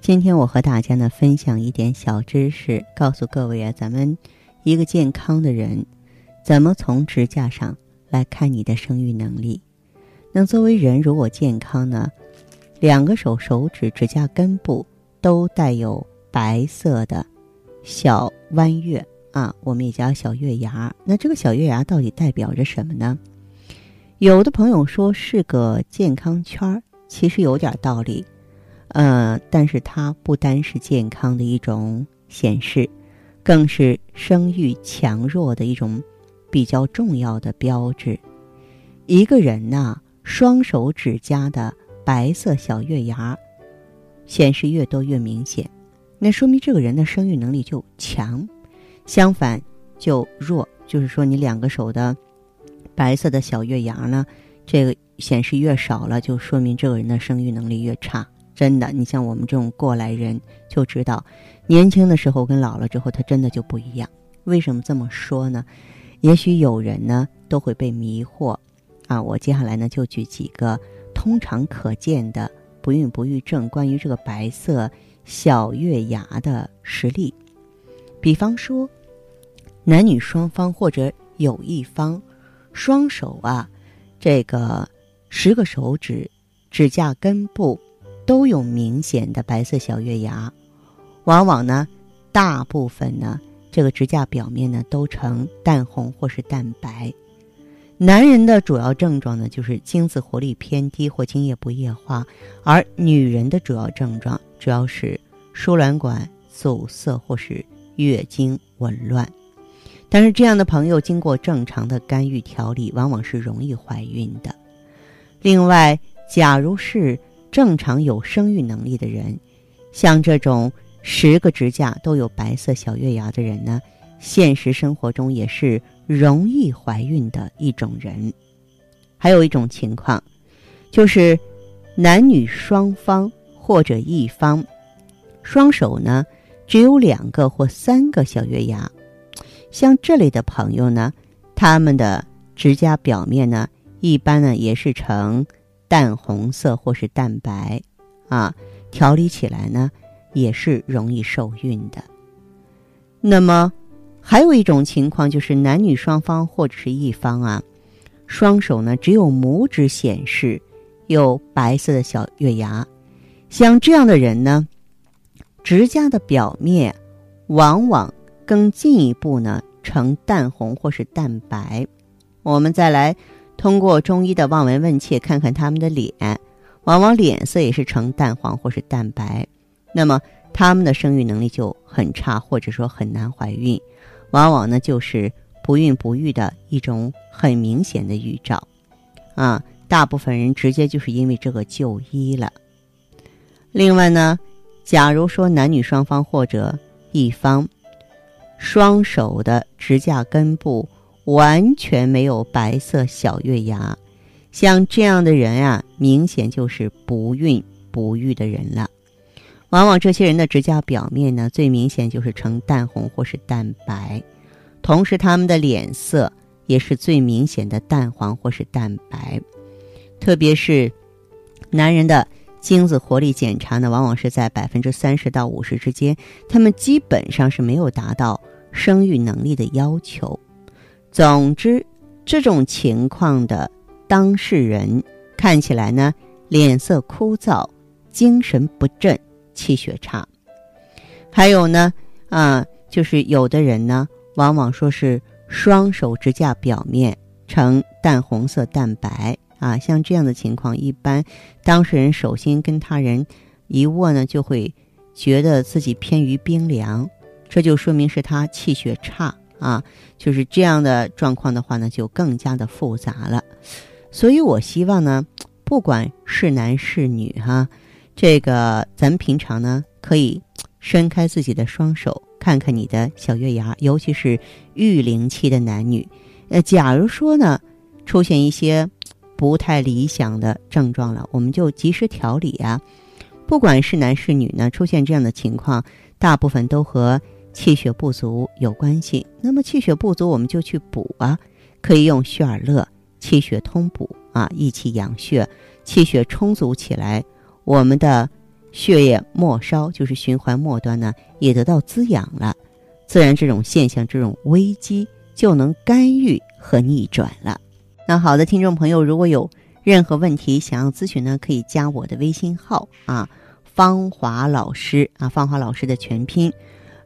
今天我和大家呢分享一点小知识，告诉各位啊，咱们一个健康的人，怎么从指甲上来看你的生育能力？那作为人如果健康呢，两个手手指指甲根部都带有白色的小弯月啊，我们也叫小月牙。那这个小月牙到底代表着什么呢？有的朋友说是个健康圈儿，其实有点道理。呃，但是它不单是健康的一种显示，更是生育强弱的一种比较重要的标志。一个人呐，双手指甲的白色小月牙显示越多越明显，那说明这个人的生育能力就强；相反就弱，就是说你两个手的白色的小月牙呢，这个显示越少了，就说明这个人的生育能力越差。真的，你像我们这种过来人就知道，年轻的时候跟老了之后，他真的就不一样。为什么这么说呢？也许有人呢都会被迷惑啊。我接下来呢就举几个通常可见的不孕不育症关于这个白色小月牙的实例。比方说，男女双方或者有一方双手啊，这个十个手指指甲根部。都有明显的白色小月牙，往往呢，大部分呢，这个指甲表面呢都呈淡红或是淡白。男人的主要症状呢就是精子活力偏低或精液不液化，而女人的主要症状主要是输卵管阻塞或是月经紊乱。但是这样的朋友经过正常的干预调理，往往是容易怀孕的。另外，假如是正常有生育能力的人，像这种十个指甲都有白色小月牙的人呢，现实生活中也是容易怀孕的一种人。还有一种情况，就是男女双方或者一方双手呢只有两个或三个小月牙，像这类的朋友呢，他们的指甲表面呢一般呢也是呈。淡红色或是淡白，啊，调理起来呢也是容易受孕的。那么，还有一种情况就是男女双方或者是一方啊，双手呢只有拇指显示有白色的小月牙，像这样的人呢，指甲的表面往往更进一步呢呈淡红或是淡白。我们再来。通过中医的望闻问切，看看他们的脸，往往脸色也是呈淡黄或是淡白，那么他们的生育能力就很差，或者说很难怀孕，往往呢就是不孕不育的一种很明显的预兆，啊，大部分人直接就是因为这个就医了。另外呢，假如说男女双方或者一方双手的指甲根部。完全没有白色小月牙，像这样的人啊，明显就是不孕不育的人了。往往这些人的指甲表面呢，最明显就是呈淡红或是淡白，同时他们的脸色也是最明显的淡黄或是淡白。特别是男人的精子活力检查呢，往往是在百分之三十到五十之间，他们基本上是没有达到生育能力的要求。总之，这种情况的当事人看起来呢，脸色枯燥、精神不振、气血差。还有呢，啊，就是有的人呢，往往说是双手指甲表面呈淡红色、淡白啊，像这样的情况，一般当事人手心跟他人一握呢，就会觉得自己偏于冰凉，这就说明是他气血差。啊，就是这样的状况的话呢，就更加的复杂了。所以我希望呢，不管是男是女哈，这个咱们平常呢可以伸开自己的双手，看看你的小月牙，尤其是育龄期的男女。呃，假如说呢，出现一些不太理想的症状了，我们就及时调理啊。不管是男是女呢，出现这样的情况，大部分都和气血不足有关系。那么气血不足，我们就去补啊，可以用血尔乐气血通补啊，益气养血，气血充足起来，我们的血液末梢就是循环末端呢，也得到滋养了，自然这种现象，这种危机就能干预和逆转了。那好的，听众朋友，如果有任何问题想要咨询呢，可以加我的微信号啊。芳华老师啊，芳华老师的全拼，